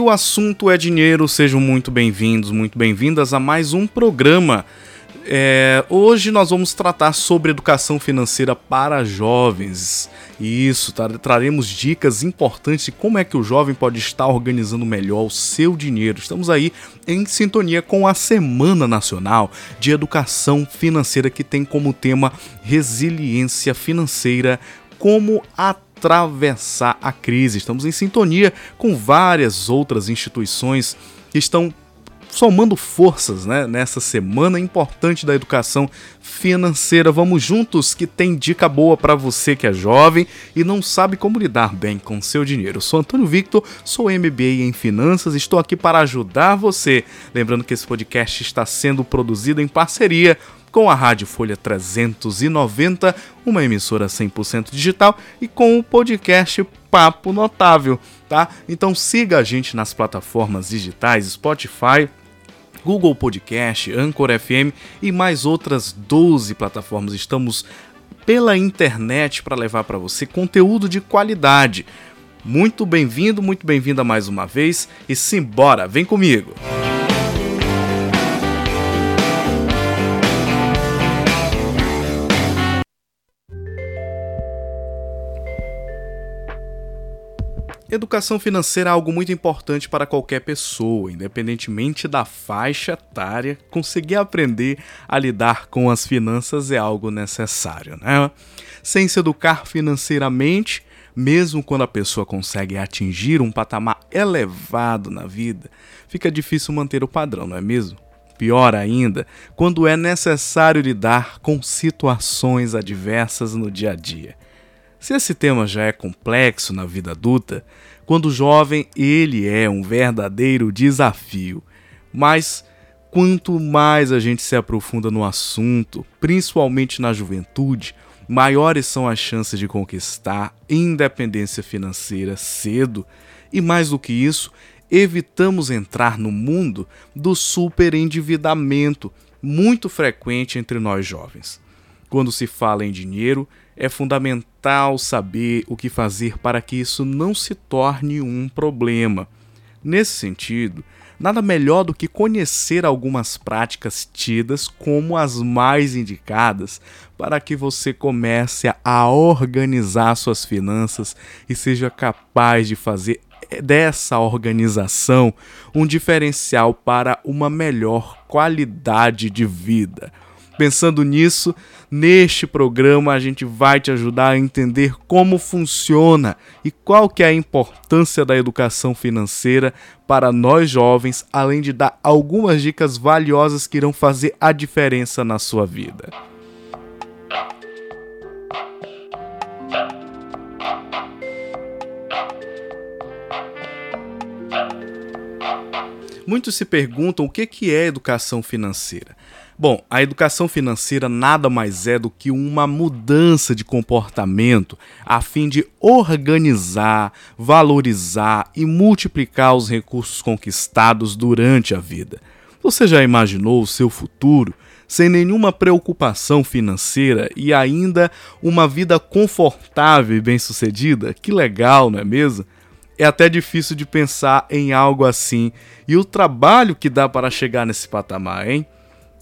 O assunto é dinheiro, sejam muito bem-vindos, muito bem-vindas a mais um programa. É, hoje nós vamos tratar sobre educação financeira para jovens. Isso, traremos dicas importantes de como é que o jovem pode estar organizando melhor o seu dinheiro. Estamos aí em sintonia com a Semana Nacional de Educação Financeira, que tem como tema resiliência financeira como atravessar a crise. Estamos em sintonia com várias outras instituições que estão somando forças né, nessa semana importante da educação financeira. Vamos juntos que tem dica boa para você que é jovem e não sabe como lidar bem com seu dinheiro. Eu sou Antônio Victor, sou MBA em finanças, estou aqui para ajudar você. Lembrando que esse podcast está sendo produzido em parceria com a Rádio Folha 390, uma emissora 100% digital, e com o podcast Papo Notável, tá? Então siga a gente nas plataformas digitais Spotify, Google Podcast, Anchor FM e mais outras 12 plataformas. Estamos pela internet para levar para você conteúdo de qualidade. Muito bem-vindo, muito bem-vinda mais uma vez e simbora, vem comigo! Educação financeira é algo muito importante para qualquer pessoa, independentemente da faixa etária. Conseguir aprender a lidar com as finanças é algo necessário, né? Sem se educar financeiramente, mesmo quando a pessoa consegue atingir um patamar elevado na vida, fica difícil manter o padrão, não é mesmo? Pior ainda, quando é necessário lidar com situações adversas no dia a dia. Se esse tema já é complexo na vida adulta, quando jovem ele é um verdadeiro desafio. Mas quanto mais a gente se aprofunda no assunto, principalmente na juventude, maiores são as chances de conquistar independência financeira cedo e mais do que isso, evitamos entrar no mundo do superendividamento, muito frequente entre nós jovens. Quando se fala em dinheiro, é fundamental saber o que fazer para que isso não se torne um problema. Nesse sentido, nada melhor do que conhecer algumas práticas tidas como as mais indicadas para que você comece a organizar suas finanças e seja capaz de fazer dessa organização um diferencial para uma melhor qualidade de vida. Pensando nisso, neste programa a gente vai te ajudar a entender como funciona e qual que é a importância da educação financeira para nós jovens, além de dar algumas dicas valiosas que irão fazer a diferença na sua vida. Muitos se perguntam o que é educação financeira. Bom, a educação financeira nada mais é do que uma mudança de comportamento a fim de organizar, valorizar e multiplicar os recursos conquistados durante a vida. Você já imaginou o seu futuro sem nenhuma preocupação financeira e ainda uma vida confortável e bem-sucedida? Que legal, não é mesmo? É até difícil de pensar em algo assim e o trabalho que dá para chegar nesse patamar, hein?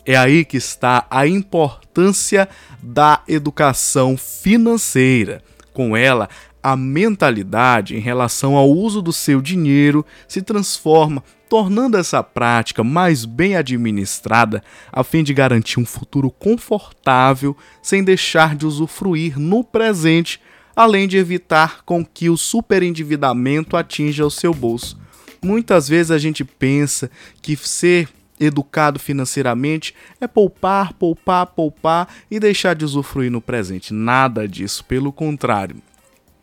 É aí que está a importância da educação financeira. Com ela, a mentalidade em relação ao uso do seu dinheiro se transforma, tornando essa prática mais bem administrada a fim de garantir um futuro confortável sem deixar de usufruir no presente, além de evitar com que o superendividamento atinja o seu bolso. Muitas vezes a gente pensa que ser educado financeiramente é poupar, poupar, poupar e deixar de usufruir no presente. Nada disso, pelo contrário.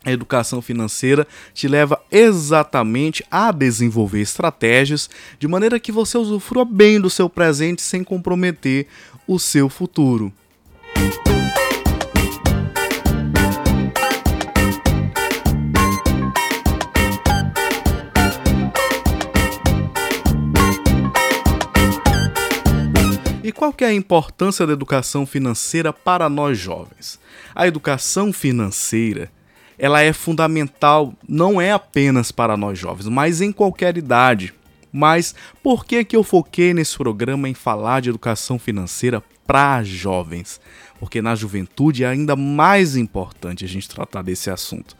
A educação financeira te leva exatamente a desenvolver estratégias de maneira que você usufrua bem do seu presente sem comprometer o seu futuro. Qual que é a importância da educação financeira para nós jovens? A educação financeira ela é fundamental não é apenas para nós jovens, mas em qualquer idade. Mas por que que eu foquei nesse programa em falar de educação financeira para jovens? Porque na juventude é ainda mais importante a gente tratar desse assunto.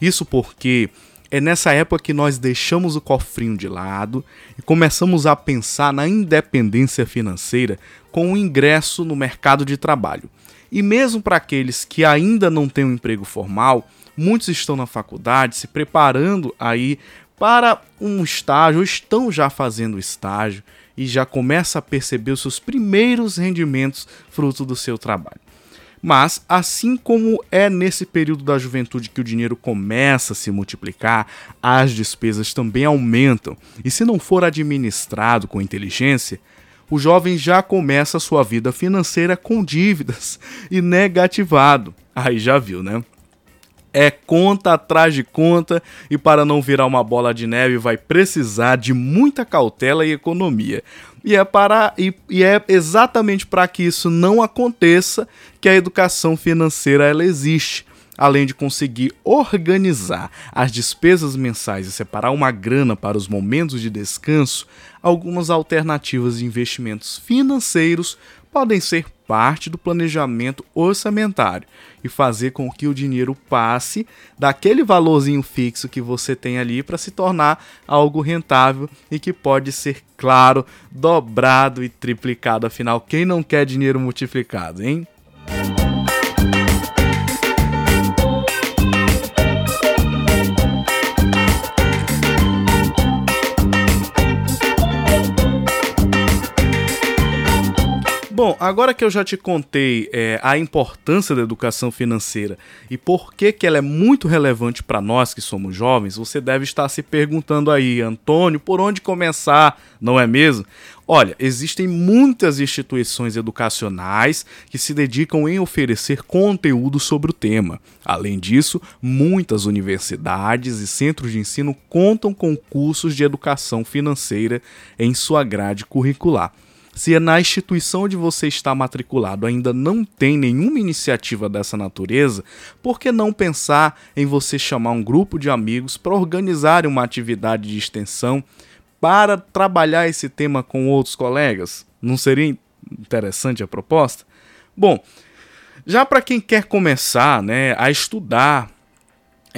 Isso porque é nessa época que nós deixamos o cofrinho de lado e começamos a pensar na independência financeira com o ingresso no mercado de trabalho. E mesmo para aqueles que ainda não têm um emprego formal, muitos estão na faculdade se preparando aí para um estágio, ou estão já fazendo estágio e já começa a perceber os seus primeiros rendimentos fruto do seu trabalho. Mas, assim como é nesse período da juventude que o dinheiro começa a se multiplicar, as despesas também aumentam, e se não for administrado com inteligência, o jovem já começa sua vida financeira com dívidas e negativado. Aí já viu, né? É conta atrás de conta e para não virar uma bola de neve vai precisar de muita cautela e economia. E é, para, e, e é exatamente para que isso não aconteça que a educação financeira ela existe além de conseguir organizar as despesas mensais e separar uma grana para os momentos de descanso, algumas alternativas de investimentos financeiros podem ser parte do planejamento orçamentário e fazer com que o dinheiro passe daquele valorzinho fixo que você tem ali para se tornar algo rentável e que pode ser, claro, dobrado e triplicado. Afinal, quem não quer dinheiro multiplicado, hein? Bom, agora que eu já te contei é, a importância da educação financeira e por que, que ela é muito relevante para nós que somos jovens, você deve estar se perguntando aí, Antônio, por onde começar, não é mesmo? Olha, existem muitas instituições educacionais que se dedicam em oferecer conteúdo sobre o tema. Além disso, muitas universidades e centros de ensino contam com cursos de educação financeira em sua grade curricular. Se na instituição onde você está matriculado ainda não tem nenhuma iniciativa dessa natureza, por que não pensar em você chamar um grupo de amigos para organizar uma atividade de extensão para trabalhar esse tema com outros colegas? Não seria interessante a proposta? Bom, já para quem quer começar né, a estudar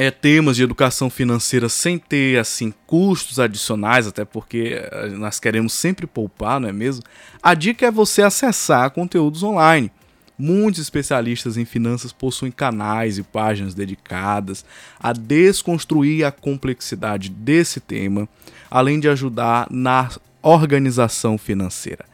é, temas de educação financeira sem ter assim custos adicionais, até porque eh, nós queremos sempre poupar, não é mesmo? A dica é você acessar conteúdos online. Muitos especialistas em finanças possuem canais e páginas dedicadas a desconstruir a complexidade desse tema, além de ajudar na organização financeira.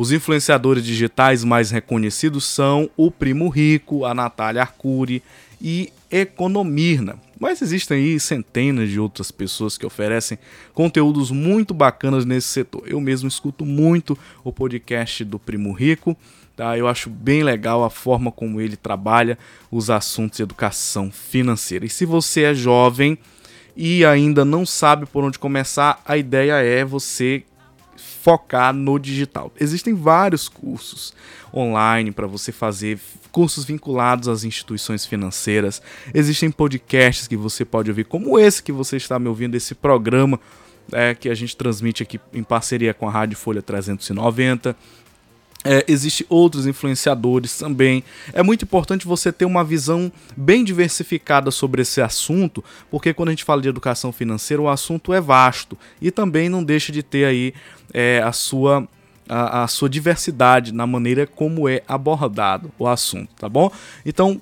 Os influenciadores digitais mais reconhecidos são o Primo Rico, a Natália Arcuri e Economirna. Mas existem aí centenas de outras pessoas que oferecem conteúdos muito bacanas nesse setor. Eu mesmo escuto muito o podcast do Primo Rico. Tá? Eu acho bem legal a forma como ele trabalha os assuntos de educação financeira. E se você é jovem e ainda não sabe por onde começar, a ideia é você focar no digital. Existem vários cursos online para você fazer, cursos vinculados às instituições financeiras. Existem podcasts que você pode ouvir, como esse que você está me ouvindo, esse programa é, que a gente transmite aqui em parceria com a Rádio Folha 390. É, Existem outros influenciadores também. É muito importante você ter uma visão bem diversificada sobre esse assunto, porque quando a gente fala de educação financeira, o assunto é vasto e também não deixa de ter aí é, a sua a, a, sua diversidade na maneira como é abordado o assunto, tá bom? Então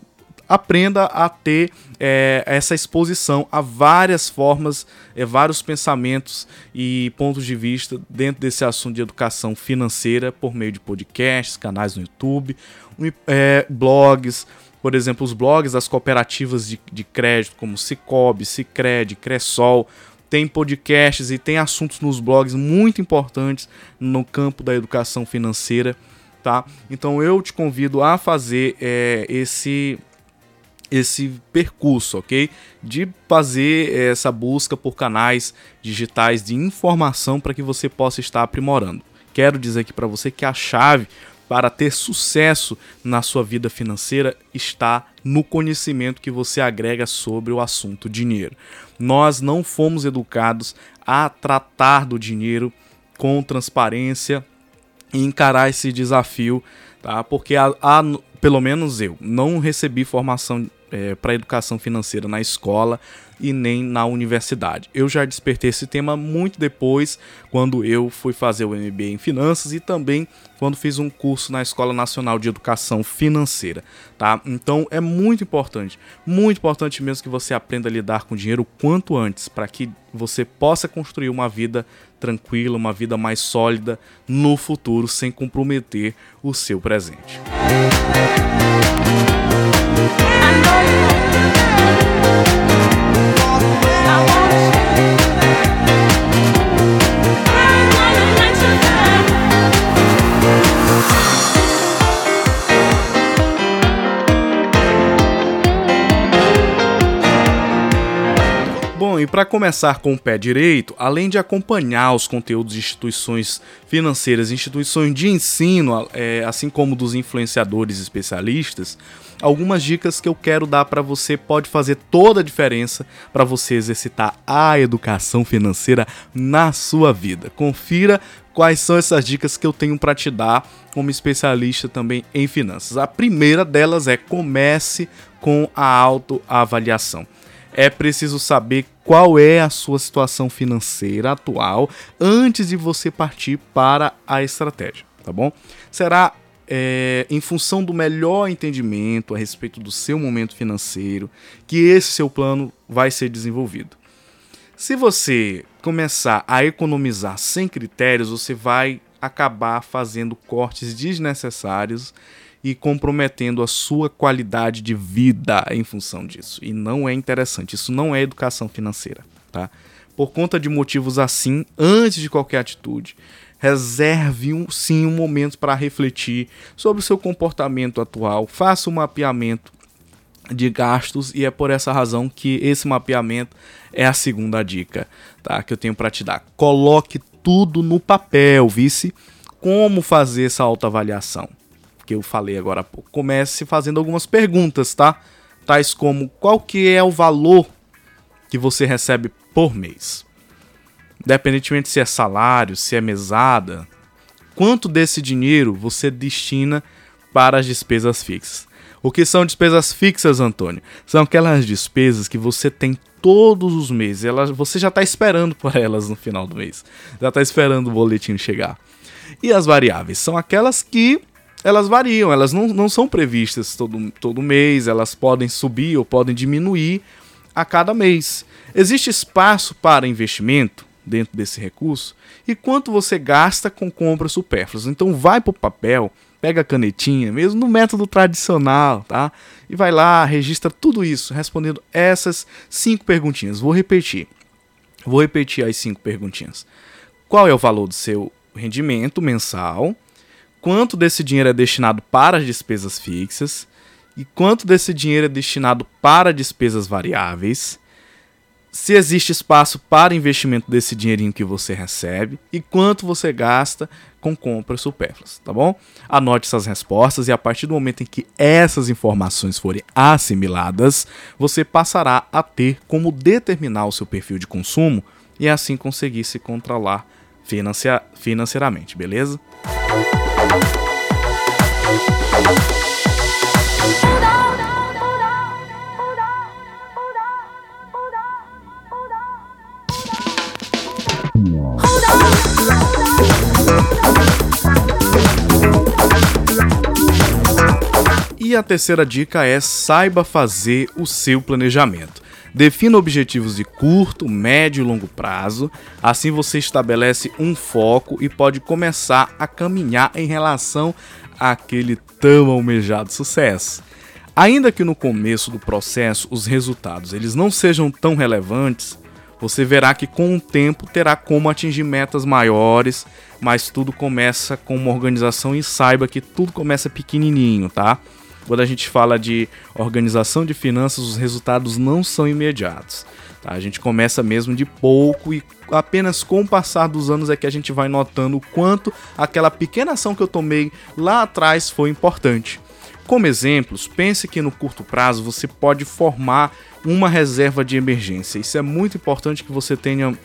aprenda a ter é, essa exposição a várias formas, é, vários pensamentos e pontos de vista dentro desse assunto de educação financeira por meio de podcasts, canais no YouTube, é, blogs, por exemplo, os blogs das cooperativas de, de crédito como Cicobi, Cicred, Cressol, tem podcasts e tem assuntos nos blogs muito importantes no campo da educação financeira, tá? Então eu te convido a fazer é, esse esse percurso, ok? De fazer essa busca por canais digitais de informação para que você possa estar aprimorando. Quero dizer aqui para você que a chave para ter sucesso na sua vida financeira está no conhecimento que você agrega sobre o assunto dinheiro. Nós não fomos educados a tratar do dinheiro com transparência e encarar esse desafio, tá? Porque a, a pelo menos eu não recebi formação é, para educação financeira na escola e nem na universidade. Eu já despertei esse tema muito depois, quando eu fui fazer o MBA em finanças e também quando fiz um curso na Escola Nacional de Educação Financeira, tá? Então é muito importante, muito importante mesmo que você aprenda a lidar com dinheiro o quanto antes, para que você possa construir uma vida tranquila, uma vida mais sólida no futuro, sem comprometer o seu presente. E para começar com o pé direito, além de acompanhar os conteúdos de instituições financeiras, instituições de ensino, é, assim como dos influenciadores especialistas, algumas dicas que eu quero dar para você pode fazer toda a diferença para você exercitar a educação financeira na sua vida. Confira quais são essas dicas que eu tenho para te dar como especialista também em finanças. A primeira delas é comece com a autoavaliação é preciso saber qual é a sua situação financeira atual antes de você partir para a estratégia, tá bom? Será é, em função do melhor entendimento a respeito do seu momento financeiro que esse seu plano vai ser desenvolvido. Se você começar a economizar sem critérios, você vai acabar fazendo cortes desnecessários e comprometendo a sua qualidade de vida em função disso. E não é interessante, isso não é educação financeira, tá? Por conta de motivos assim, antes de qualquer atitude, reserve um, sim um momento para refletir sobre o seu comportamento atual, faça um mapeamento de gastos e é por essa razão que esse mapeamento é a segunda dica, tá? Que eu tenho para te dar. Coloque tudo no papel, vice como fazer essa autoavaliação que eu falei agora há pouco. Comece fazendo algumas perguntas, tá? Tais como qual que é o valor que você recebe por mês? Independentemente se é salário, se é mesada, quanto desse dinheiro você destina para as despesas fixas? O que são despesas fixas, Antônio? São aquelas despesas que você tem todos os meses. Elas, você já está esperando por elas no final do mês. Já está esperando o boletim chegar. E as variáveis são aquelas que elas variam, elas não, não são previstas todo, todo mês, elas podem subir ou podem diminuir a cada mês. Existe espaço para investimento dentro desse recurso e quanto você gasta com compras supérfluas. Então vai para o papel, pega a canetinha, mesmo no método tradicional, tá? E vai lá, registra tudo isso, respondendo essas cinco perguntinhas. Vou repetir. Vou repetir as cinco perguntinhas. Qual é o valor do seu rendimento mensal? Quanto desse dinheiro é destinado para as despesas fixas e quanto desse dinheiro é destinado para despesas variáveis, se existe espaço para investimento desse dinheirinho que você recebe e quanto você gasta com compras supérfluas, tá bom? Anote essas respostas e a partir do momento em que essas informações forem assimiladas, você passará a ter como determinar o seu perfil de consumo e assim conseguir se controlar financeiramente, beleza? E a terceira dica é saiba fazer o seu planejamento. Defina objetivos de curto, médio e longo prazo, assim você estabelece um foco e pode começar a caminhar em relação àquele tão almejado sucesso. Ainda que no começo do processo os resultados eles não sejam tão relevantes, você verá que com o tempo terá como atingir metas maiores, mas tudo começa com uma organização e saiba que tudo começa pequenininho, tá? Quando a gente fala de organização de finanças, os resultados não são imediatos. Tá? A gente começa mesmo de pouco e apenas com o passar dos anos é que a gente vai notando o quanto aquela pequena ação que eu tomei lá atrás foi importante. Como exemplos, pense que no curto prazo você pode formar uma reserva de emergência. Isso é muito importante que você tenha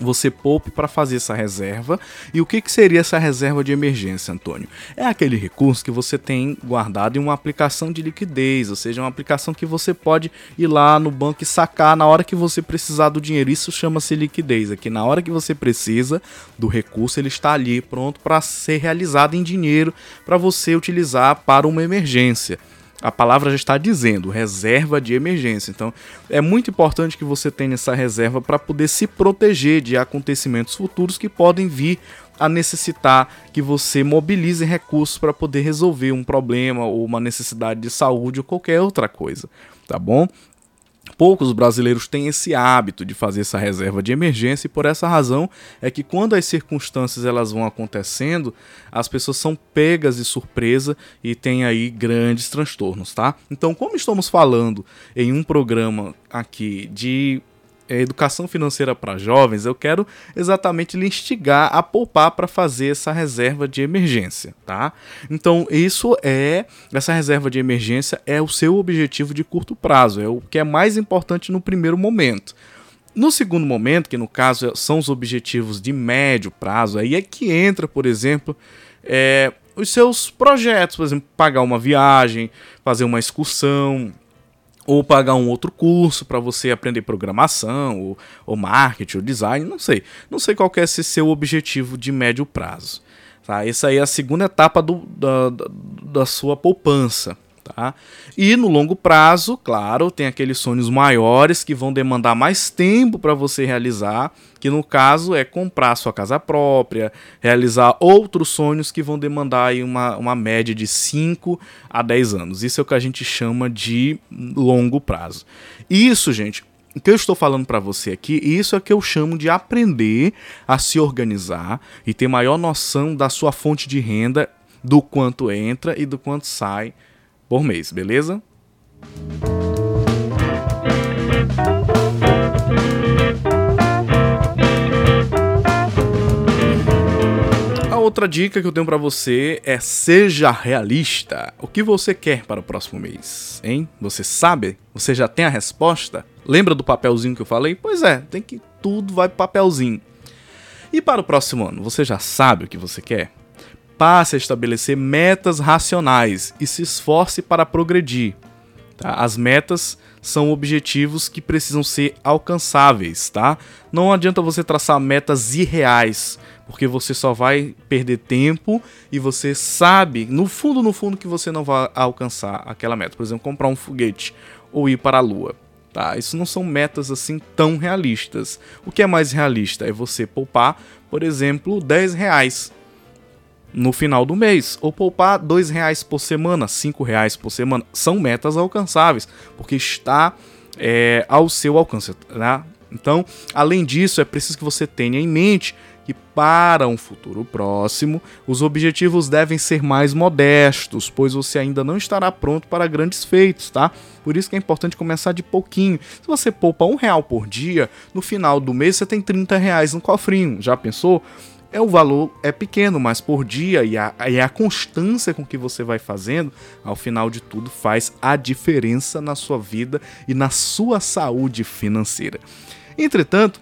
você poupe para fazer essa reserva. E o que, que seria essa reserva de emergência, Antônio? É aquele recurso que você tem guardado em uma aplicação de liquidez, ou seja, uma aplicação que você pode ir lá no banco e sacar na hora que você precisar do dinheiro. Isso chama-se liquidez. Aqui, na hora que você precisa do recurso, ele está ali pronto para ser realizado em dinheiro para você utilizar para uma emergência a palavra já está dizendo, reserva de emergência. Então, é muito importante que você tenha essa reserva para poder se proteger de acontecimentos futuros que podem vir a necessitar que você mobilize recursos para poder resolver um problema ou uma necessidade de saúde ou qualquer outra coisa, tá bom? Poucos brasileiros têm esse hábito de fazer essa reserva de emergência e por essa razão é que quando as circunstâncias elas vão acontecendo, as pessoas são pegas de surpresa e tem aí grandes transtornos, tá? Então, como estamos falando em um programa aqui de educação financeira para jovens, eu quero exatamente lhe instigar a poupar para fazer essa reserva de emergência, tá? Então, isso é essa reserva de emergência é o seu objetivo de curto prazo, é o que é mais importante no primeiro momento. No segundo momento, que no caso são os objetivos de médio prazo, aí é que entra, por exemplo, é, os seus projetos, por exemplo, pagar uma viagem, fazer uma excursão, ou pagar um outro curso para você aprender programação, ou, ou, marketing, ou design, não sei. Não sei qual é esse seu objetivo de médio prazo. Tá? Essa aí é a segunda etapa do, da, da sua poupança. Tá? E no longo prazo, claro, tem aqueles sonhos maiores que vão demandar mais tempo para você realizar, que no caso é comprar sua casa própria, realizar outros sonhos que vão demandar aí uma, uma média de 5 a 10 anos. Isso é o que a gente chama de longo prazo. Isso, gente, o que eu estou falando para você aqui, isso é o que eu chamo de aprender a se organizar e ter maior noção da sua fonte de renda, do quanto entra e do quanto sai por mês, beleza? A outra dica que eu tenho para você é seja realista. O que você quer para o próximo mês, hein? Você sabe? Você já tem a resposta? Lembra do papelzinho que eu falei? Pois é, tem que tudo vai pro papelzinho. E para o próximo ano, você já sabe o que você quer? Passe a estabelecer metas racionais e se esforce para progredir. Tá? As metas são objetivos que precisam ser alcançáveis, tá? Não adianta você traçar metas irreais, porque você só vai perder tempo e você sabe, no fundo, no fundo, que você não vai alcançar aquela meta. Por exemplo, comprar um foguete ou ir para a lua. Tá? Isso não são metas assim tão realistas. O que é mais realista é você poupar, por exemplo, 10 reais no final do mês, ou poupar dois reais por semana, cinco reais por semana, são metas alcançáveis, porque está é, ao seu alcance, né? Então, além disso, é preciso que você tenha em mente que para um futuro próximo, os objetivos devem ser mais modestos, pois você ainda não estará pronto para grandes feitos, tá? Por isso que é importante começar de pouquinho. Se você poupa um real por dia, no final do mês você tem 30 reais no cofrinho. Já pensou? É o valor é pequeno, mas por dia e a, e a constância com que você vai fazendo, ao final de tudo, faz a diferença na sua vida e na sua saúde financeira. Entretanto,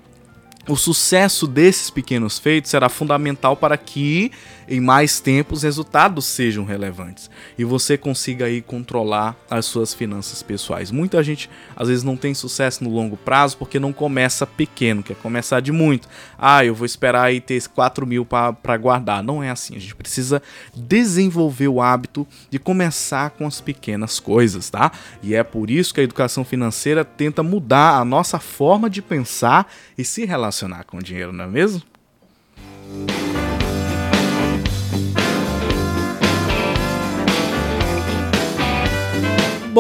o sucesso desses pequenos feitos será fundamental para que em mais tempo os resultados sejam relevantes e você consiga aí controlar as suas finanças pessoais. Muita gente às vezes não tem sucesso no longo prazo porque não começa pequeno, quer começar de muito. Ah, eu vou esperar aí ter 4 mil para guardar. Não é assim, a gente precisa desenvolver o hábito de começar com as pequenas coisas, tá? E é por isso que a educação financeira tenta mudar a nossa forma de pensar e se relacionar com o dinheiro, não é mesmo?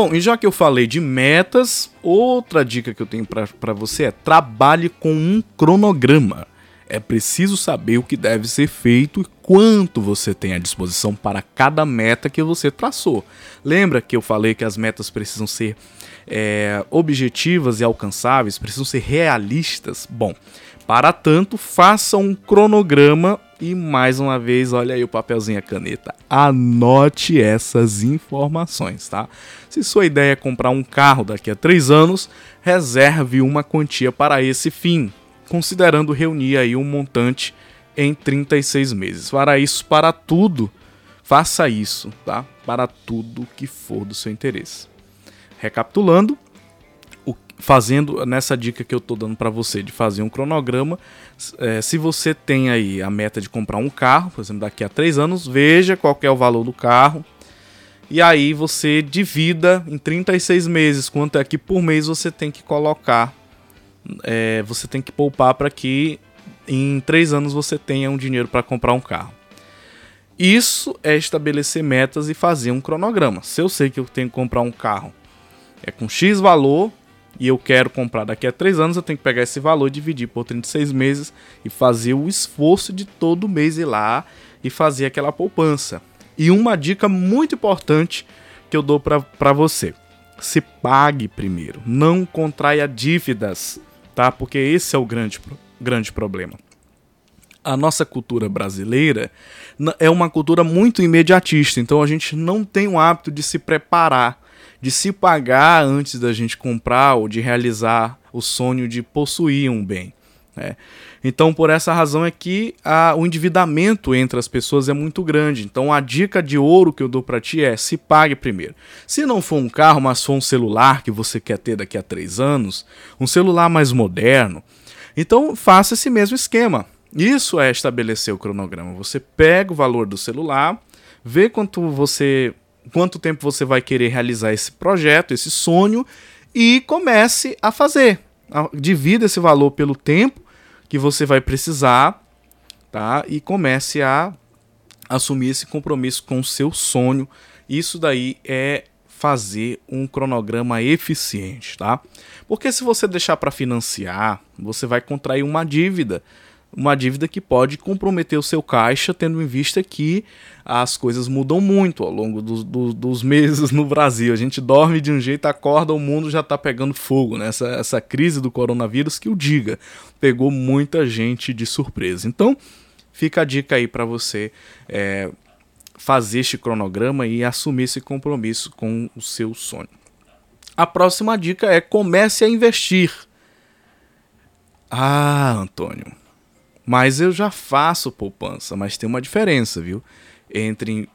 Bom, e já que eu falei de metas, outra dica que eu tenho para você é trabalhe com um cronograma. É preciso saber o que deve ser feito e quanto você tem à disposição para cada meta que você traçou. Lembra que eu falei que as metas precisam ser é, objetivas e alcançáveis, precisam ser realistas? Bom, para tanto, faça um cronograma e mais uma vez, olha aí o papelzinho e a caneta. Anote essas informações, tá? Se sua ideia é comprar um carro daqui a três anos, reserve uma quantia para esse fim considerando reunir aí um montante em 36 meses. Fará isso para tudo, faça isso, tá? Para tudo que for do seu interesse. Recapitulando, fazendo nessa dica que eu estou dando para você de fazer um cronograma, é, se você tem aí a meta de comprar um carro, por exemplo, daqui a três anos, veja qual é o valor do carro, e aí você divida em 36 meses, quanto é que por mês você tem que colocar é, você tem que poupar para que em três anos você tenha um dinheiro para comprar um carro. Isso é estabelecer metas e fazer um cronograma. Se eu sei que eu tenho que comprar um carro é com X valor e eu quero comprar daqui a três anos, eu tenho que pegar esse valor, dividir por 36 meses e fazer o esforço de todo mês ir lá e fazer aquela poupança. E uma dica muito importante que eu dou para você: se pague primeiro, não contraia dívidas tá? Porque esse é o grande, grande problema. A nossa cultura brasileira é uma cultura muito imediatista, então a gente não tem o hábito de se preparar, de se pagar antes da gente comprar ou de realizar o sonho de possuir um bem. Né? Então, por essa razão é que a, o endividamento entre as pessoas é muito grande. Então, a dica de ouro que eu dou para ti é: se pague primeiro. Se não for um carro, mas for um celular que você quer ter daqui a três anos, um celular mais moderno, então faça esse mesmo esquema. Isso é estabelecer o cronograma. Você pega o valor do celular, vê quanto você, quanto tempo você vai querer realizar esse projeto, esse sonho e comece a fazer. Divida esse valor pelo tempo que você vai precisar, tá? E comece a assumir esse compromisso com o seu sonho. Isso daí é fazer um cronograma eficiente, tá? Porque se você deixar para financiar, você vai contrair uma dívida uma dívida que pode comprometer o seu caixa, tendo em vista que as coisas mudam muito ao longo do, do, dos meses no Brasil. A gente dorme de um jeito, acorda, o mundo já está pegando fogo. Né? Essa, essa crise do coronavírus, que o diga, pegou muita gente de surpresa. Então, fica a dica aí para você é, fazer este cronograma e assumir esse compromisso com o seu sonho. A próxima dica é comece a investir. Ah, Antônio, mas eu já faço poupança, mas tem uma diferença, viu? Entre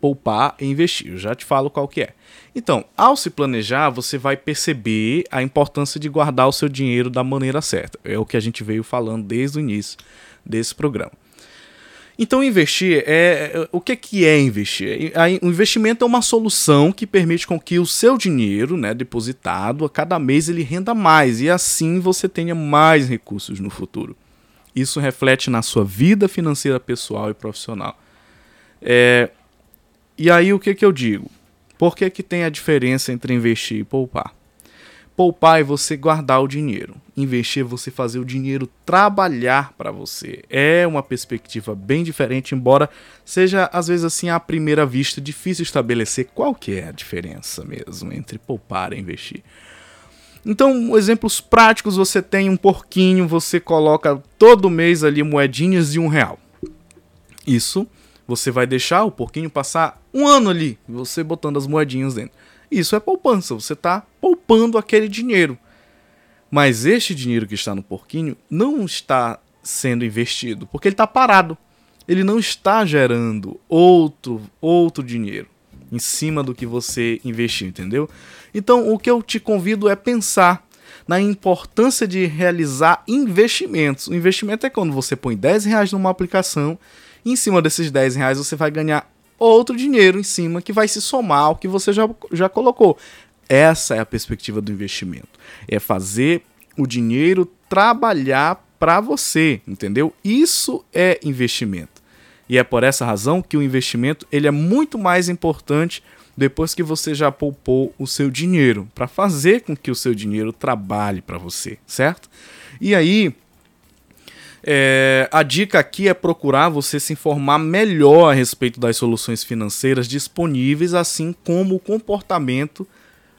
poupar e investir. Eu já te falo qual que é. Então, ao se planejar, você vai perceber a importância de guardar o seu dinheiro da maneira certa. É o que a gente veio falando desde o início desse programa. Então, investir é, é o que, que é investir? O investimento é uma solução que permite com que o seu dinheiro, né, depositado, a cada mês ele renda mais e assim você tenha mais recursos no futuro. Isso reflete na sua vida financeira pessoal e profissional. É, e aí o que, que eu digo? Por que, que tem a diferença entre investir e poupar? Poupar é você guardar o dinheiro. Investir é você fazer o dinheiro trabalhar para você. É uma perspectiva bem diferente, embora seja às vezes assim à primeira vista difícil estabelecer qual que é a diferença mesmo entre poupar e investir. Então, exemplos práticos, você tem um porquinho, você coloca todo mês ali moedinhas de um real. Isso, você vai deixar o porquinho passar um ano ali, você botando as moedinhas dentro. Isso é poupança, você está poupando aquele dinheiro. Mas este dinheiro que está no porquinho não está sendo investido, porque ele está parado. Ele não está gerando outro, outro dinheiro em cima do que você investiu, entendeu? Então, o que eu te convido é pensar na importância de realizar investimentos. O investimento é quando você põe 10 reais numa aplicação e em cima desses 10 reais você vai ganhar outro dinheiro em cima que vai se somar ao que você já, já colocou. Essa é a perspectiva do investimento. É fazer o dinheiro trabalhar para você, entendeu? Isso é investimento. E é por essa razão que o investimento ele é muito mais importante depois que você já poupou o seu dinheiro, para fazer com que o seu dinheiro trabalhe para você, certo? E aí, É, a dica aqui é procurar você se informar melhor a respeito das soluções financeiras disponíveis, assim como o comportamento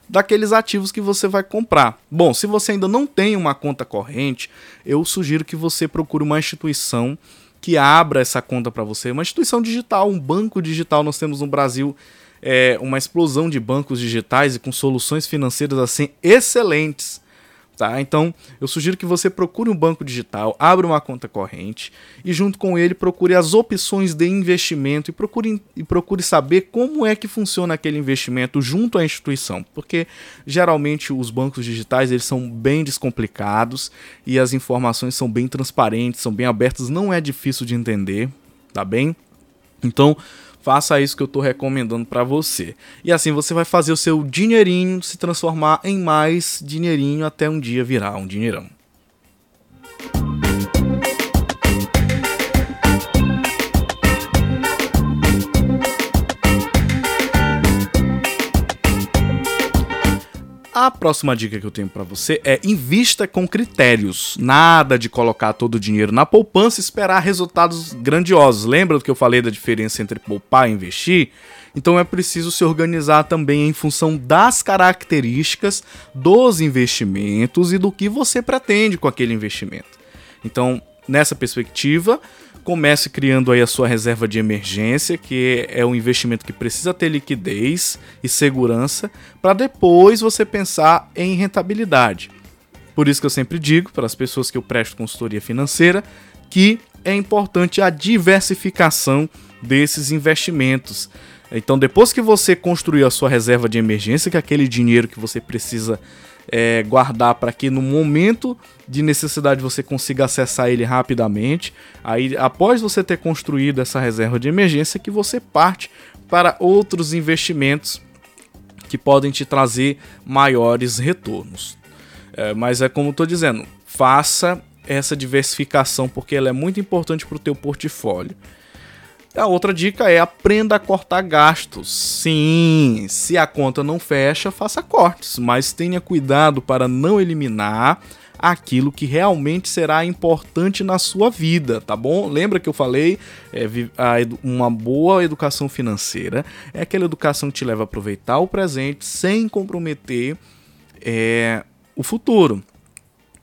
daqueles ativos que você vai comprar. Bom, se você ainda não tem uma conta corrente, eu sugiro que você procure uma instituição que abra essa conta para você, uma instituição digital, um banco digital. Nós temos no Brasil é, uma explosão de bancos digitais e com soluções financeiras assim excelentes Tá? Então, eu sugiro que você procure um banco digital, abra uma conta corrente e junto com ele procure as opções de investimento e procure, e procure saber como é que funciona aquele investimento junto à instituição, porque geralmente os bancos digitais eles são bem descomplicados e as informações são bem transparentes, são bem abertas, não é difícil de entender, tá bem? Então, faça isso que eu estou recomendando para você. E assim você vai fazer o seu dinheirinho se transformar em mais dinheirinho até um dia virar um dinheirão. A próxima dica que eu tenho para você é invista com critérios. Nada de colocar todo o dinheiro na poupança e esperar resultados grandiosos. Lembra do que eu falei da diferença entre poupar e investir? Então é preciso se organizar também em função das características dos investimentos e do que você pretende com aquele investimento. Então, nessa perspectiva, comece criando aí a sua reserva de emergência, que é um investimento que precisa ter liquidez e segurança, para depois você pensar em rentabilidade. Por isso que eu sempre digo para as pessoas que eu presto consultoria financeira que é importante a diversificação desses investimentos. Então, depois que você construir a sua reserva de emergência, que é aquele dinheiro que você precisa é, guardar para que no momento de necessidade você consiga acessar ele rapidamente. Aí, após você ter construído essa reserva de emergência, que você parte para outros investimentos que podem te trazer maiores retornos. É, mas é como estou dizendo, faça essa diversificação porque ela é muito importante para o teu portfólio. A outra dica é aprenda a cortar gastos. Sim, se a conta não fecha, faça cortes, mas tenha cuidado para não eliminar aquilo que realmente será importante na sua vida, tá bom? Lembra que eu falei, é, uma boa educação financeira é aquela educação que te leva a aproveitar o presente sem comprometer é, o futuro.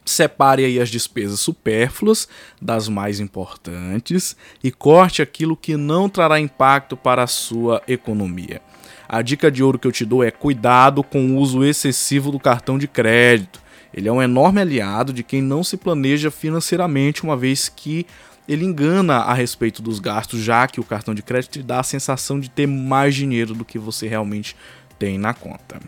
Separe aí as despesas supérfluas das mais importantes e corte aquilo que não trará impacto para a sua economia. A dica de ouro que eu te dou é cuidado com o uso excessivo do cartão de crédito. Ele é um enorme aliado de quem não se planeja financeiramente, uma vez que ele engana a respeito dos gastos, já que o cartão de crédito te dá a sensação de ter mais dinheiro do que você realmente tem na conta.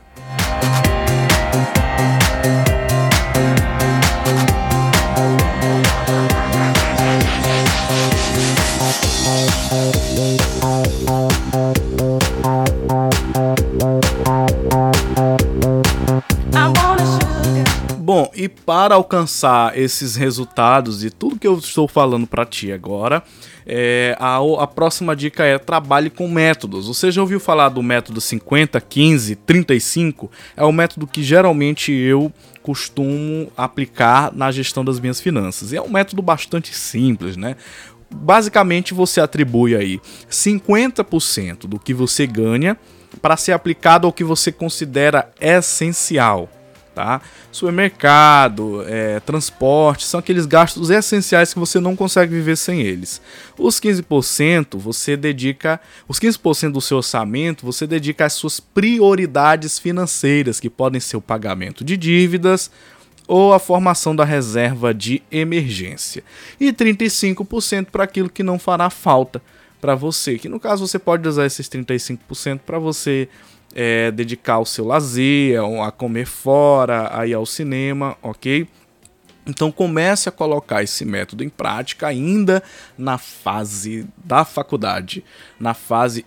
Bom, e para alcançar esses resultados e tudo que eu estou falando para ti agora, é, a, a próxima dica é trabalhe com métodos. Você já ouviu falar do método 50, 15, 35? É o método que geralmente eu costumo aplicar na gestão das minhas finanças. E é um método bastante simples, né? Basicamente você atribui aí 50% do que você ganha para ser aplicado ao que você considera essencial tá? Supermercado, é, transporte, são aqueles gastos essenciais que você não consegue viver sem eles. Os 15% você dedica, os 15% do seu orçamento você dedica às suas prioridades financeiras, que podem ser o pagamento de dívidas ou a formação da reserva de emergência. E 35% para aquilo que não fará falta para você, que no caso você pode usar esses 35% para você é, dedicar ao seu lazer, a comer fora, a ir ao cinema, ok? Então comece a colocar esse método em prática ainda na fase da faculdade, na fase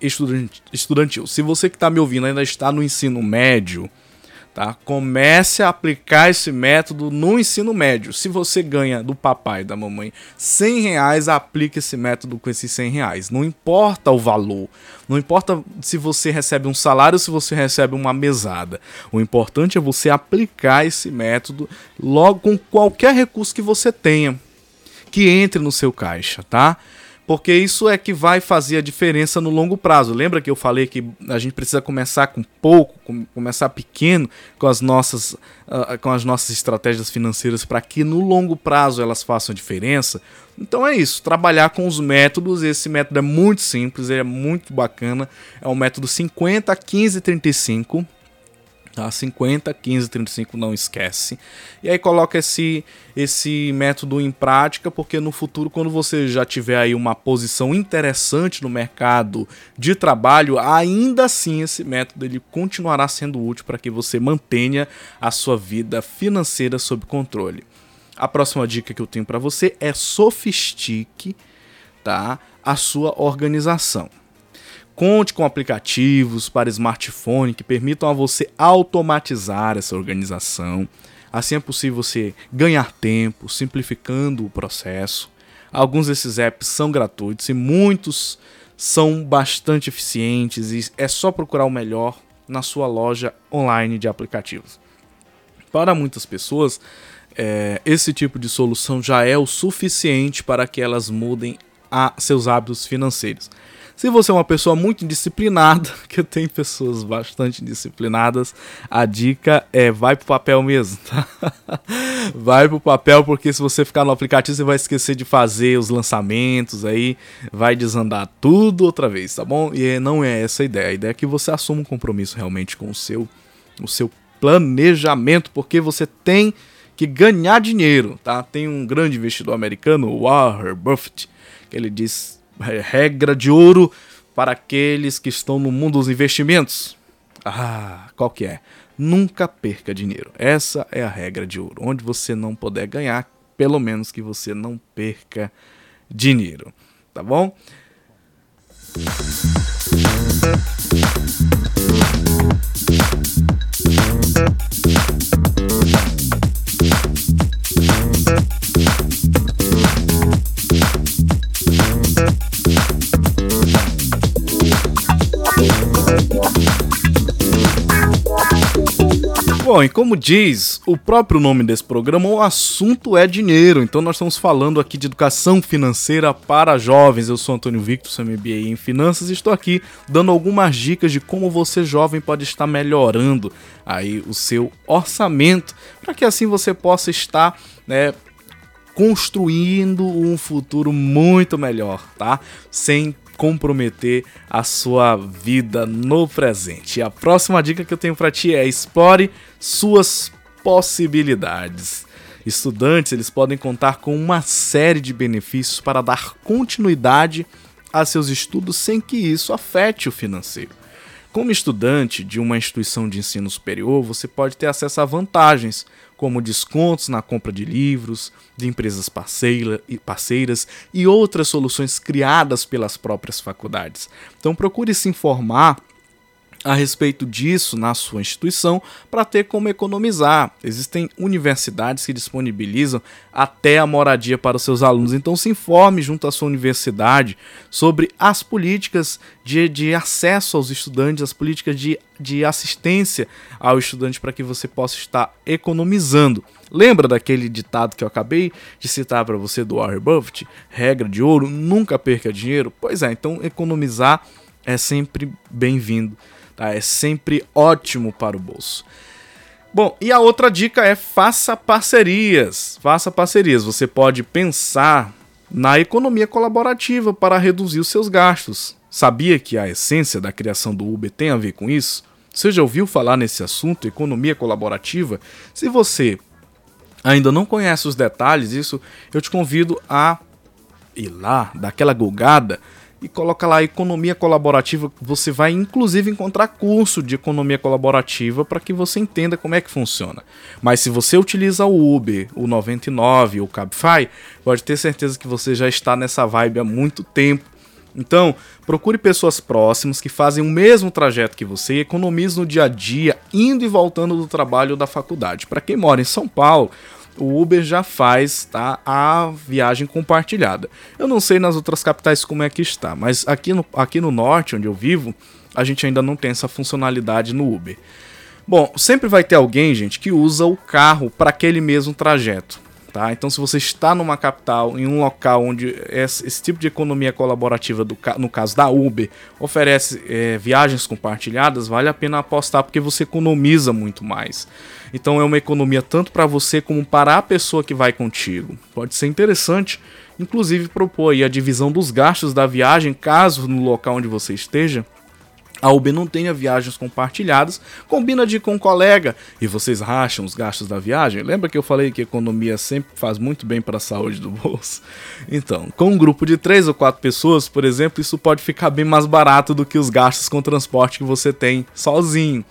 estudantil. Se você que está me ouvindo ainda está no ensino médio, Tá? Comece a aplicar esse método no ensino médio. Se você ganha do papai e da mamãe 100 reais, aplique esse método com esses 100 reais. Não importa o valor, não importa se você recebe um salário ou se você recebe uma mesada. O importante é você aplicar esse método logo com qualquer recurso que você tenha que entre no seu caixa, tá? Porque isso é que vai fazer a diferença no longo prazo. Lembra que eu falei que a gente precisa começar com pouco, com, começar pequeno com as nossas, uh, com as nossas estratégias financeiras para que no longo prazo elas façam diferença? Então é isso, trabalhar com os métodos. Esse método é muito simples, é muito bacana. É o método 50 15 35 Tá? 50, 15, 35 não esquece. E aí coloca esse, esse método em prática, porque no futuro, quando você já tiver aí uma posição interessante no mercado de trabalho, ainda assim esse método ele continuará sendo útil para que você mantenha a sua vida financeira sob controle. A próxima dica que eu tenho para você é sofistique tá, a sua organização. Conte com aplicativos para smartphone que permitam a você automatizar essa organização. Assim é possível você ganhar tempo, simplificando o processo. Alguns desses apps são gratuitos e muitos são bastante eficientes e é só procurar o melhor na sua loja online de aplicativos. Para muitas pessoas, é, esse tipo de solução já é o suficiente para que elas mudem a seus hábitos financeiros. Se você é uma pessoa muito indisciplinada, que tem pessoas bastante disciplinadas, a dica é vai pro papel mesmo, tá? vai pro papel porque se você ficar no aplicativo você vai esquecer de fazer os lançamentos aí, vai desandar tudo outra vez, tá bom? E não é essa a ideia. A ideia é que você assuma um compromisso realmente com o seu o seu planejamento, porque você tem que ganhar dinheiro, tá? Tem um grande investidor americano, Warren Buffett, que ele diz regra de ouro para aqueles que estão no mundo dos investimentos. Ah, qual que é? Nunca perca dinheiro. Essa é a regra de ouro. Onde você não puder ganhar, pelo menos que você não perca dinheiro. Tá bom? Bom, e como diz o próprio nome desse programa, o assunto é dinheiro. Então nós estamos falando aqui de educação financeira para jovens. Eu sou Antônio Victor, sou MBA em finanças e estou aqui dando algumas dicas de como você jovem pode estar melhorando aí o seu orçamento, para que assim você possa estar, né, construindo um futuro muito melhor, tá? Sem comprometer a sua vida no presente. E a próxima dica que eu tenho para ti é explore suas possibilidades. Estudantes, eles podem contar com uma série de benefícios para dar continuidade a seus estudos sem que isso afete o financeiro. Como estudante de uma instituição de ensino superior, você pode ter acesso a vantagens, como descontos na compra de livros, de empresas parceira, parceiras e outras soluções criadas pelas próprias faculdades. Então procure se informar a respeito disso na sua instituição para ter como economizar. Existem universidades que disponibilizam até a moradia para os seus alunos, então se informe junto à sua universidade sobre as políticas de, de acesso aos estudantes, as políticas de, de assistência ao estudante para que você possa estar economizando. Lembra daquele ditado que eu acabei de citar para você do Warren Buffett? Regra de ouro, nunca perca dinheiro? Pois é, então economizar é sempre bem-vindo Tá? É sempre ótimo para o bolso. Bom, e a outra dica é faça parcerias. Faça parcerias. Você pode pensar na economia colaborativa para reduzir os seus gastos. Sabia que a essência da criação do Uber tem a ver com isso? Você já ouviu falar nesse assunto, economia colaborativa? Se você ainda não conhece os detalhes, isso eu te convido a ir lá, dar aquela e coloca lá economia colaborativa. Você vai inclusive encontrar curso de economia colaborativa para que você entenda como é que funciona. Mas se você utiliza o Uber, o 99 ou o Cabify, pode ter certeza que você já está nessa vibe há muito tempo. Então, procure pessoas próximas que fazem o mesmo trajeto que você e economize no dia a dia, indo e voltando do trabalho ou da faculdade. Para quem mora em São Paulo, o Uber já faz tá, a viagem compartilhada. Eu não sei nas outras capitais como é que está, mas aqui no, aqui no norte, onde eu vivo, a gente ainda não tem essa funcionalidade no Uber. Bom, sempre vai ter alguém, gente, que usa o carro para aquele mesmo trajeto. Tá? Então, se você está numa capital, em um local onde esse, esse tipo de economia colaborativa, do, no caso da Uber, oferece é, viagens compartilhadas, vale a pena apostar porque você economiza muito mais. Então, é uma economia tanto para você como para a pessoa que vai contigo. Pode ser interessante, inclusive, propor a divisão dos gastos da viagem, caso no local onde você esteja a Uber não tenha viagens compartilhadas, combina de ir com um colega e vocês racham os gastos da viagem. Lembra que eu falei que economia sempre faz muito bem para a saúde do bolso? Então, com um grupo de três ou quatro pessoas, por exemplo, isso pode ficar bem mais barato do que os gastos com transporte que você tem sozinho.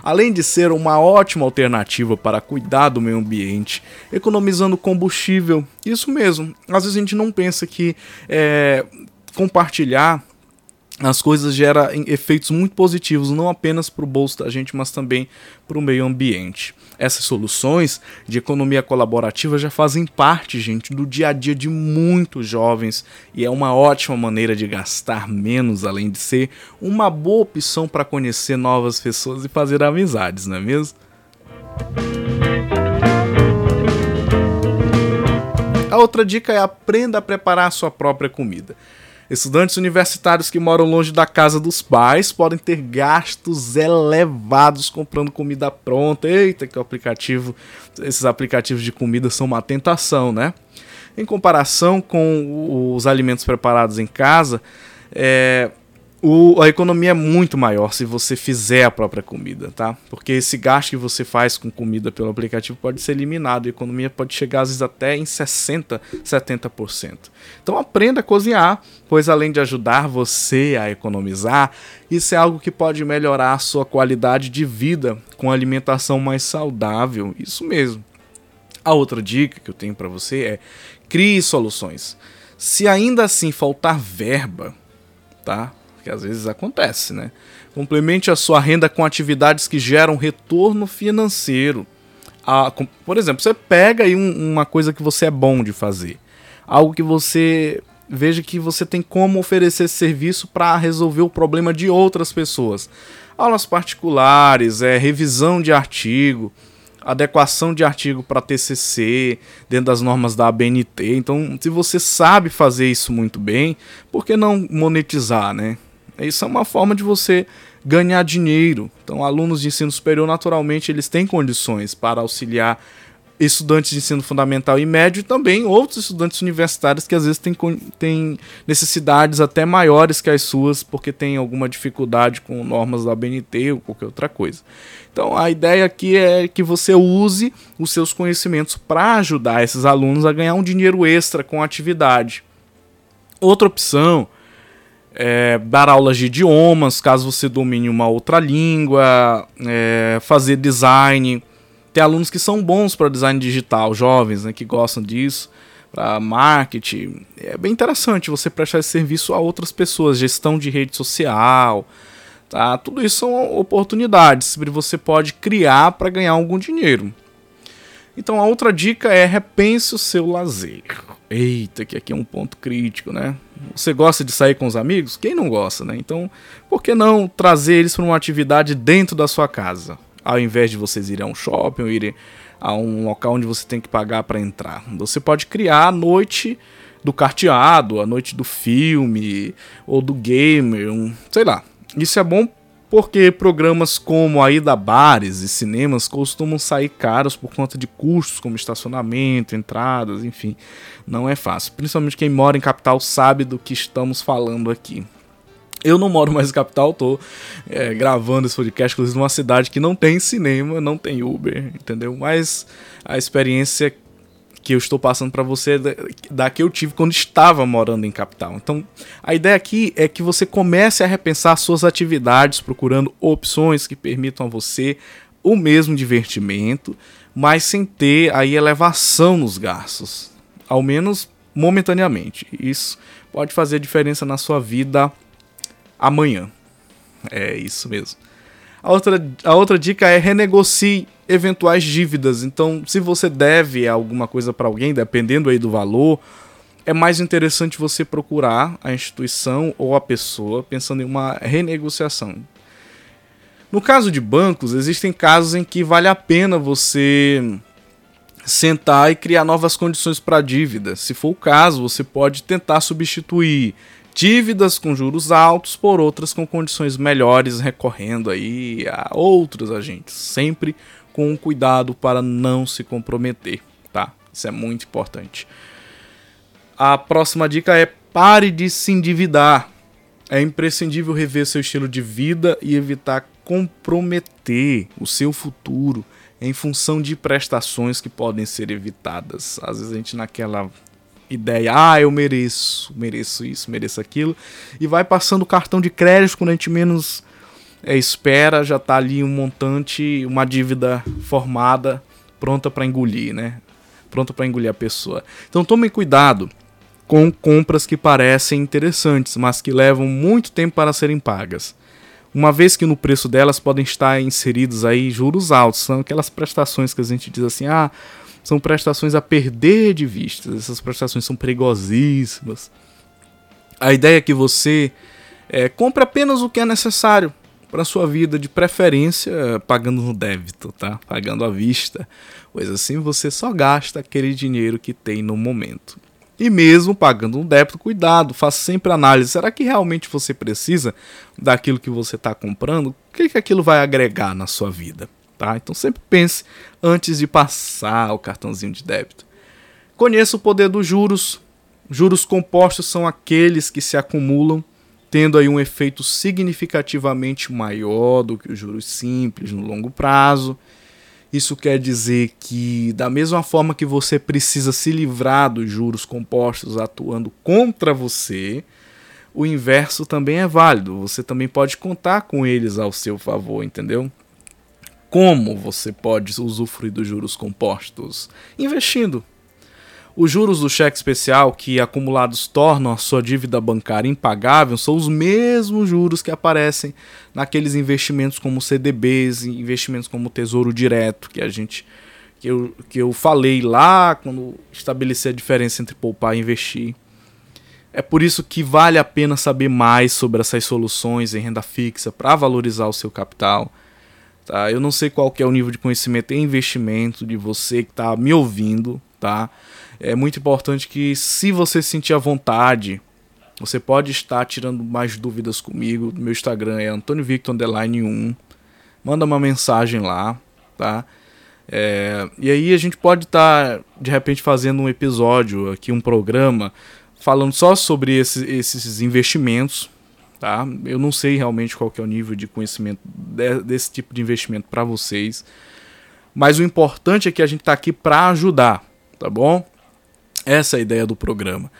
Além de ser uma ótima alternativa para cuidar do meio ambiente, economizando combustível, isso mesmo. Às vezes a gente não pensa que é, compartilhar as coisas geram efeitos muito positivos, não apenas para o bolso da gente, mas também para o meio ambiente. Essas soluções de economia colaborativa já fazem parte, gente, do dia a dia de muitos jovens e é uma ótima maneira de gastar menos, além de ser uma boa opção para conhecer novas pessoas e fazer amizades, não é mesmo? A outra dica é aprenda a preparar a sua própria comida. Estudantes universitários que moram longe da casa dos pais podem ter gastos elevados comprando comida pronta. Eita, que o aplicativo, esses aplicativos de comida são uma tentação, né? Em comparação com os alimentos preparados em casa, é, o, a economia é muito maior se você fizer a própria comida, tá? Porque esse gasto que você faz com comida pelo aplicativo pode ser eliminado. A economia pode chegar às vezes até em 60%, 70%. Então aprenda a cozinhar, pois além de ajudar você a economizar, isso é algo que pode melhorar a sua qualidade de vida com alimentação mais saudável. Isso mesmo. A outra dica que eu tenho para você é crie soluções. Se ainda assim faltar verba, tá? Que às vezes acontece, né? Complemente a sua renda com atividades que geram retorno financeiro. Com, por exemplo, você pega aí um, uma coisa que você é bom de fazer, algo que você veja que você tem como oferecer esse serviço para resolver o problema de outras pessoas. Aulas particulares, é revisão de artigo, adequação de artigo para TCC, dentro das normas da ABNT. Então, se você sabe fazer isso muito bem, por que não monetizar, né? Isso é uma forma de você ganhar dinheiro. Então, alunos de ensino superior, naturalmente, eles têm condições para auxiliar estudantes de ensino fundamental e médio e também outros estudantes universitários que às vezes têm, têm necessidades até maiores que as suas porque têm alguma dificuldade com normas da BNT ou qualquer outra coisa. Então a ideia aqui é que você use os seus conhecimentos para ajudar esses alunos a ganhar um dinheiro extra com a atividade. Outra opção é, dar aulas de idiomas, caso você domine uma outra língua, é, fazer design. Tem alunos que são bons para design digital, jovens né, que gostam disso, para marketing. É bem interessante você prestar esse serviço a outras pessoas, gestão de rede social. Tá? Tudo isso são oportunidades que você pode criar para ganhar algum dinheiro. Então a outra dica é repense o seu lazer. Eita, que aqui é um ponto crítico, né? Você gosta de sair com os amigos? Quem não gosta, né? Então, por que não trazer eles para uma atividade dentro da sua casa? Ao invés de vocês irem a um shopping ou irem a um local onde você tem que pagar para entrar. Você pode criar a noite do carteado, a noite do filme ou do gamer, um, sei lá. Isso é bom porque programas como a ida a bares e cinemas costumam sair caros por conta de custos como estacionamento, entradas, enfim, não é fácil. Principalmente quem mora em capital sabe do que estamos falando aqui. Eu não moro mais em capital, tô é, gravando esse podcast, inclusive numa cidade que não tem cinema, não tem Uber, entendeu? Mas a experiência que eu estou passando para você da, da que eu tive quando estava morando em capital. Então, a ideia aqui é que você comece a repensar suas atividades, procurando opções que permitam a você o mesmo divertimento, mas sem ter aí elevação nos gastos, ao menos momentaneamente. Isso pode fazer diferença na sua vida amanhã. É isso mesmo. A outra, a outra dica é renegocie eventuais dívidas. Então, se você deve alguma coisa para alguém, dependendo aí do valor, é mais interessante você procurar a instituição ou a pessoa pensando em uma renegociação. No caso de bancos, existem casos em que vale a pena você sentar e criar novas condições para a dívida. Se for o caso, você pode tentar substituir dívidas com juros altos por outras com condições melhores, recorrendo aí a outros agentes, sempre com cuidado para não se comprometer, tá? Isso é muito importante. A próxima dica é pare de se endividar. É imprescindível rever seu estilo de vida e evitar comprometer o seu futuro em função de prestações que podem ser evitadas. Às vezes a gente naquela ideia, ah, eu mereço, mereço isso, mereço aquilo, e vai passando o cartão de crédito quando a gente menos é, espera, já tá ali um montante, uma dívida formada, pronta para engolir, né? Pronta para engolir a pessoa. Então tome cuidado com compras que parecem interessantes, mas que levam muito tempo para serem pagas uma vez que no preço delas podem estar inseridos aí juros altos, são aquelas prestações que a gente diz assim, ah, são prestações a perder de vista, essas prestações são perigosíssimas. A ideia é que você é, compre apenas o que é necessário para sua vida, de preferência pagando no débito, tá? Pagando à vista, pois assim você só gasta aquele dinheiro que tem no momento. E mesmo pagando um débito, cuidado, faça sempre análise. Será que realmente você precisa daquilo que você está comprando? O que, que aquilo vai agregar na sua vida? Tá? Então sempre pense antes de passar o cartãozinho de débito. Conheça o poder dos juros. Juros compostos são aqueles que se acumulam, tendo aí um efeito significativamente maior do que os juros simples no longo prazo. Isso quer dizer que, da mesma forma que você precisa se livrar dos juros compostos atuando contra você, o inverso também é válido. Você também pode contar com eles ao seu favor, entendeu? Como você pode usufruir dos juros compostos? Investindo. Os juros do cheque especial, que acumulados tornam a sua dívida bancária impagável, são os mesmos juros que aparecem naqueles investimentos como CDBs, investimentos como Tesouro Direto, que a gente que eu, que eu falei lá quando estabeleci a diferença entre poupar e investir. É por isso que vale a pena saber mais sobre essas soluções em renda fixa para valorizar o seu capital. Tá? Eu não sei qual é o nível de conhecimento e investimento de você que está me ouvindo, tá? é muito importante que, se você sentir a vontade, você pode estar tirando mais dúvidas comigo. Meu Instagram é Antônio Victor 1. Manda uma mensagem lá, tá? É, e aí a gente pode estar, de repente, fazendo um episódio aqui, um programa, falando só sobre esse, esses investimentos, tá? Eu não sei realmente qual é o nível de conhecimento de, desse tipo de investimento para vocês, mas o importante é que a gente está aqui para ajudar, tá bom? Essa é a ideia do programa.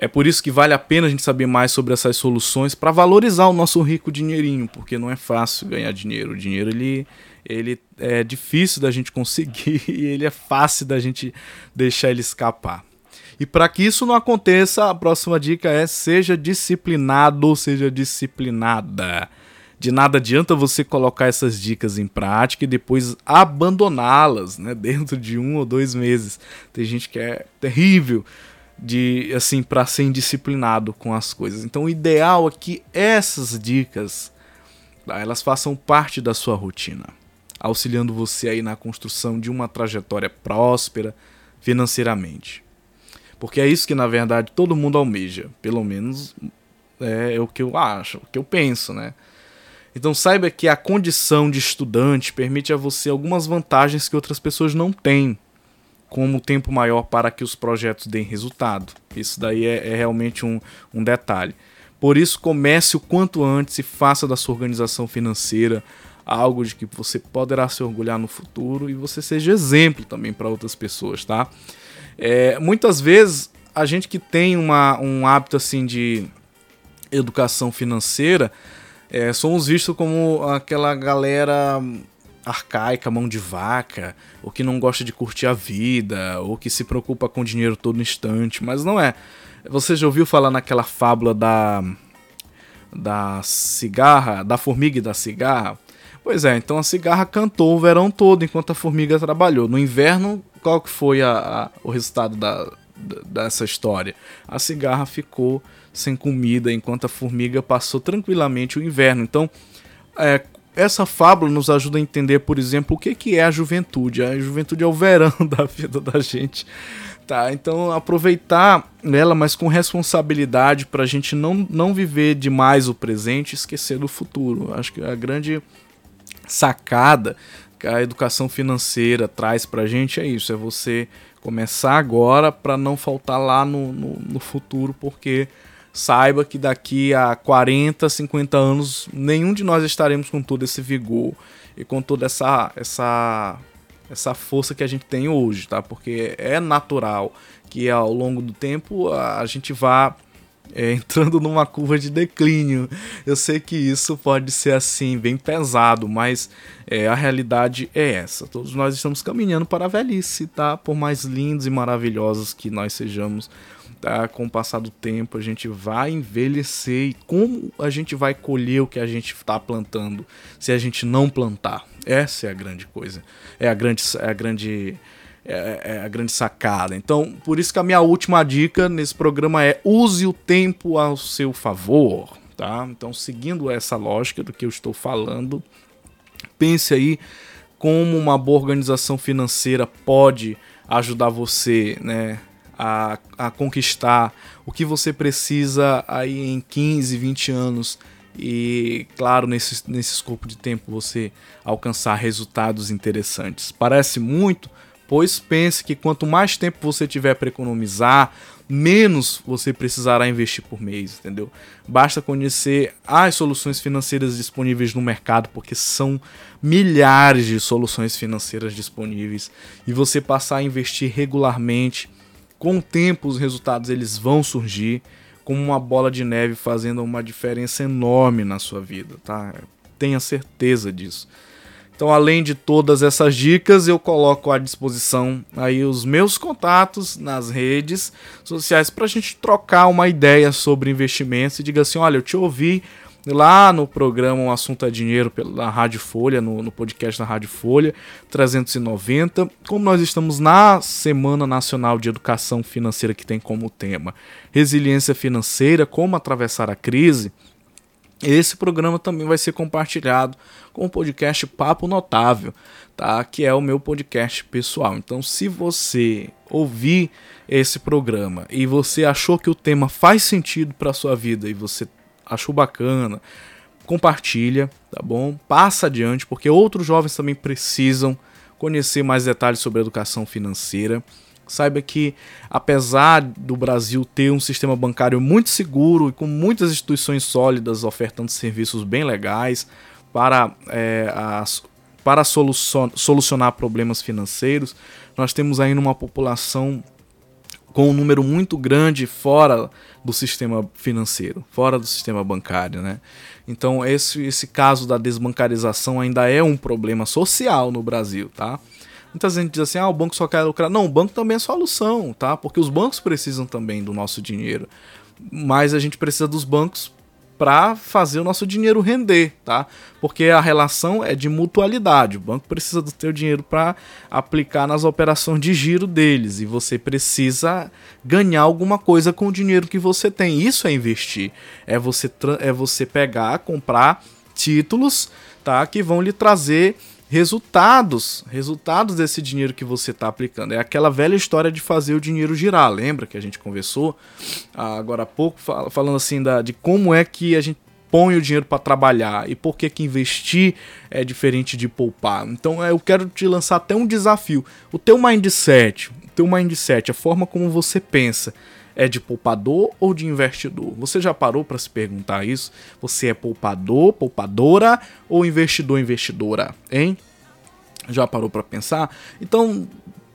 É por isso que vale a pena a gente saber mais sobre essas soluções para valorizar o nosso rico dinheirinho, porque não é fácil ganhar dinheiro. O dinheiro ele, ele é difícil da gente conseguir e ele é fácil da gente deixar ele escapar. E para que isso não aconteça, a próxima dica é seja disciplinado, seja disciplinada. De nada adianta você colocar essas dicas em prática e depois abandoná-las, né, dentro de um ou dois meses. Tem gente que é terrível de assim para ser indisciplinado com as coisas. Então o ideal é que essas dicas tá, elas façam parte da sua rotina, auxiliando você aí na construção de uma trajetória próspera financeiramente. Porque é isso que na verdade todo mundo almeja, pelo menos é, é o que eu acho, o que eu penso, né? Então saiba que a condição de estudante permite a você algumas vantagens que outras pessoas não têm, como tempo maior para que os projetos deem resultado. Isso daí é, é realmente um, um detalhe. Por isso, comece o quanto antes e faça da sua organização financeira algo de que você poderá se orgulhar no futuro e você seja exemplo também para outras pessoas, tá? É, muitas vezes a gente que tem uma, um hábito assim de educação financeira é, somos vistos como aquela galera arcaica, mão de vaca, ou que não gosta de curtir a vida, ou que se preocupa com dinheiro todo instante, mas não é. Você já ouviu falar naquela fábula da da cigarra, da formiga e da cigarra? Pois é, então a cigarra cantou o verão todo enquanto a formiga trabalhou. No inverno, qual que foi a, a, o resultado da, dessa história? A cigarra ficou sem comida, enquanto a formiga passou tranquilamente o inverno. Então, é, essa fábula nos ajuda a entender, por exemplo, o que, que é a juventude. A juventude é o verão da vida da gente. Tá, então aproveitar ela, mas com responsabilidade para a gente não, não viver demais o presente e esquecer do futuro. Acho que a grande sacada a educação financeira traz para a gente é isso: é você começar agora para não faltar lá no, no, no futuro, porque saiba que daqui a 40, 50 anos nenhum de nós estaremos com todo esse vigor e com toda essa essa essa força que a gente tem hoje, tá? Porque é natural que ao longo do tempo a gente vá é, entrando numa curva de declínio. Eu sei que isso pode ser assim, bem pesado, mas é, a realidade é essa. Todos nós estamos caminhando para a velhice, tá? Por mais lindos e maravilhosos que nós sejamos, tá? com o passar do tempo a gente vai envelhecer e como a gente vai colher o que a gente está plantando se a gente não plantar? Essa é a grande coisa. É a grande, é a grande, é, é a grande sacada. Então, por isso que a minha última dica nesse programa é use o tempo ao seu favor, tá? Então, seguindo essa lógica do que eu estou falando, pense aí como uma boa organização financeira pode ajudar você, né, a, a conquistar o que você precisa aí em 15, 20 anos e, claro, nesse, nesse escopo de tempo você alcançar resultados interessantes. Parece muito, pois pense que quanto mais tempo você tiver para economizar, menos você precisará investir por mês, entendeu? Basta conhecer as soluções financeiras disponíveis no mercado, porque são milhares de soluções financeiras disponíveis, e você passar a investir regularmente. Com o tempo, os resultados eles vão surgir como uma bola de neve fazendo uma diferença enorme na sua vida, tá? Tenha certeza disso. Então, além de todas essas dicas, eu coloco à disposição aí os meus contatos nas redes sociais para a gente trocar uma ideia sobre investimentos e diga assim, olha, eu te ouvi lá no programa O Assunto é Dinheiro pela Rádio Folha, no, no podcast da Rádio Folha 390. Como nós estamos na Semana Nacional de Educação Financeira, que tem como tema resiliência financeira, como atravessar a crise, esse programa também vai ser compartilhado com o podcast Papo Notável, tá? Que é o meu podcast pessoal. Então, se você ouvir esse programa e você achou que o tema faz sentido para sua vida e você achou bacana, compartilha, tá bom? Passa adiante, porque outros jovens também precisam conhecer mais detalhes sobre educação financeira. Saiba que, apesar do Brasil ter um sistema bancário muito seguro e com muitas instituições sólidas ofertando serviços bem legais para, é, as, para solucionar problemas financeiros, nós temos ainda uma população com um número muito grande fora do sistema financeiro, fora do sistema bancário, né? Então esse, esse caso da desbancarização ainda é um problema social no Brasil, tá? Muita gente diz assim, ah, o banco só quer lucrar. Não, o banco também é solução, tá? Porque os bancos precisam também do nosso dinheiro. Mas a gente precisa dos bancos para fazer o nosso dinheiro render, tá? Porque a relação é de mutualidade. O banco precisa do teu dinheiro para aplicar nas operações de giro deles e você precisa ganhar alguma coisa com o dinheiro que você tem. Isso é investir. É você é você pegar, comprar títulos, tá? Que vão lhe trazer resultados, resultados desse dinheiro que você está aplicando. É aquela velha história de fazer o dinheiro girar. Lembra que a gente conversou ah, agora há pouco falando assim da, de como é que a gente põe o dinheiro para trabalhar e por que que investir é diferente de poupar. Então eu quero te lançar até um desafio. O teu mindset, o teu mindset, a forma como você pensa, é de poupador ou de investidor? Você já parou para se perguntar isso? Você é poupador, poupadora ou investidor, investidora, hein? Já parou para pensar? Então,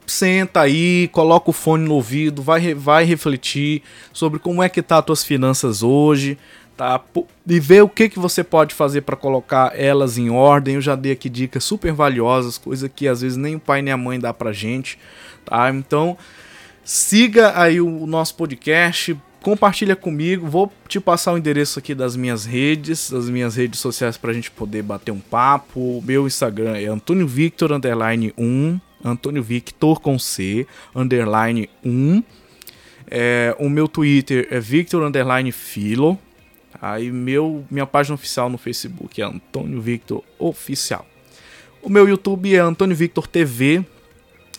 senta aí, coloca o fone no ouvido, vai, vai refletir sobre como é que tá as tuas finanças hoje, tá? E ver o que, que você pode fazer para colocar elas em ordem. Eu já dei aqui dicas super valiosas, coisa que às vezes nem o pai nem a mãe dá pra gente, tá? Então, Siga aí o nosso podcast, compartilha comigo. Vou te passar o endereço aqui das minhas redes, das minhas redes sociais para a gente poder bater um papo. Meu Instagram é Antônio Victor underline 1, Antônio Victor com C underline 1. É, o meu Twitter é Victor underline Filo. Aí meu, minha página oficial no Facebook é Antônio Victor Oficial. O meu YouTube é Antônio Victor TV.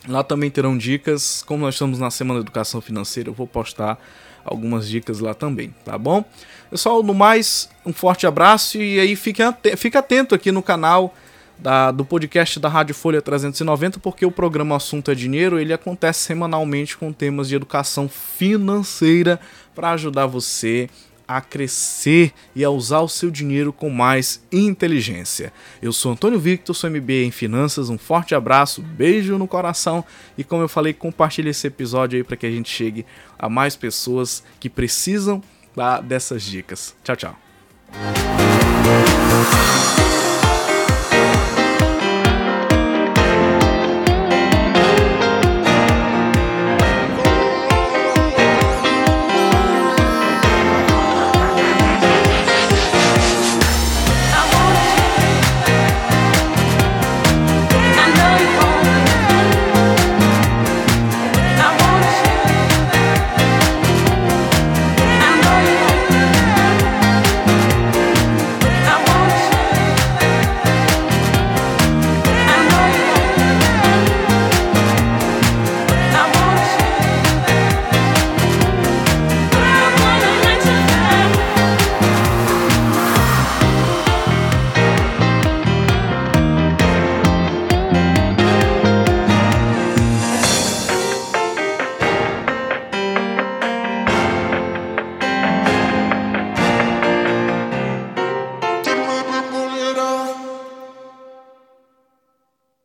Lá também terão dicas. Como nós estamos na Semana da Educação Financeira, eu vou postar algumas dicas lá também, tá bom? Pessoal, no mais, um forte abraço e aí fique, fique atento aqui no canal da, do podcast da Rádio Folha 390, porque o programa Assunto é Dinheiro ele acontece semanalmente com temas de educação financeira para ajudar você a crescer e a usar o seu dinheiro com mais inteligência. Eu sou Antônio Victor, sou MBA em Finanças, um forte abraço, beijo no coração e como eu falei, compartilhe esse episódio aí para que a gente chegue a mais pessoas que precisam dessas dicas. Tchau, tchau.